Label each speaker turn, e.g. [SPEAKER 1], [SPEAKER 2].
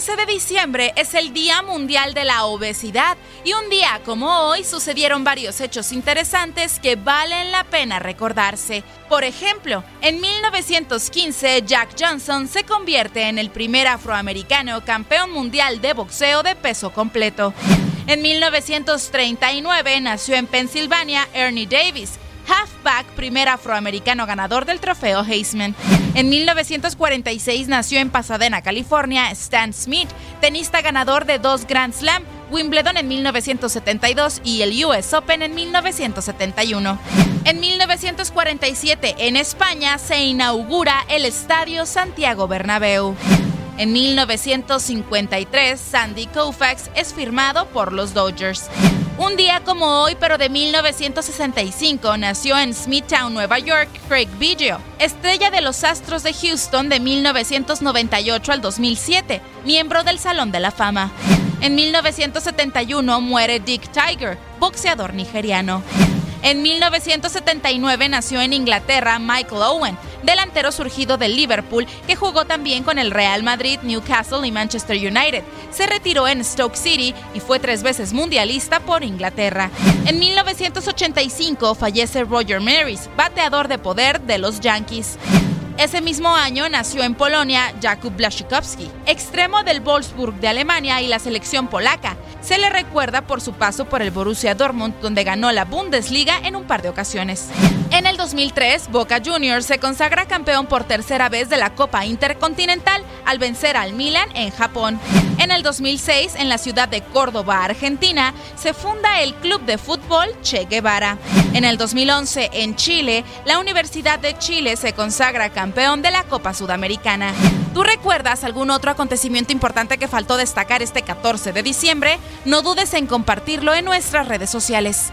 [SPEAKER 1] 14 de diciembre es el Día Mundial de la Obesidad y un día como hoy sucedieron varios hechos interesantes que valen la pena recordarse. Por ejemplo, en 1915 Jack Johnson se convierte en el primer afroamericano campeón mundial de boxeo de peso completo. En 1939 nació en Pensilvania Ernie Davis, halfback primer afroamericano ganador del trofeo Heisman. En 1946 nació en Pasadena, California, Stan Smith, tenista ganador de dos Grand Slam, Wimbledon en 1972 y el US Open en 1971. En 1947 en España se inaugura el Estadio Santiago Bernabéu. En 1953, Sandy Koufax es firmado por los Dodgers. Un día como hoy, pero de 1965, nació en Smithtown, Nueva York, Craig Biggio, estrella de los Astros de Houston de 1998 al 2007, miembro del Salón de la Fama. En 1971 muere Dick Tiger, boxeador nigeriano. En 1979 nació en Inglaterra Michael Owen, delantero surgido del Liverpool que jugó también con el Real Madrid, Newcastle y Manchester United. Se retiró en Stoke City y fue tres veces mundialista por Inglaterra. En 1985 fallece Roger Maris, bateador de poder de los Yankees. Ese mismo año nació en Polonia Jakub Blaszczykowski, extremo del Wolfsburg de Alemania y la selección polaca. Se le recuerda por su paso por el Borussia Dortmund, donde ganó la Bundesliga en un par de ocasiones. En el 2003, Boca Juniors se consagra campeón por tercera vez de la Copa Intercontinental al vencer al Milan en Japón. En el 2006, en la ciudad de Córdoba, Argentina, se funda el Club de Fútbol Che Guevara. En el 2011, en Chile, la Universidad de Chile se consagra campeón de la Copa Sudamericana. ¿Tú recuerdas algún otro acontecimiento importante que faltó destacar este 14 de diciembre? No dudes en compartirlo en nuestras redes sociales.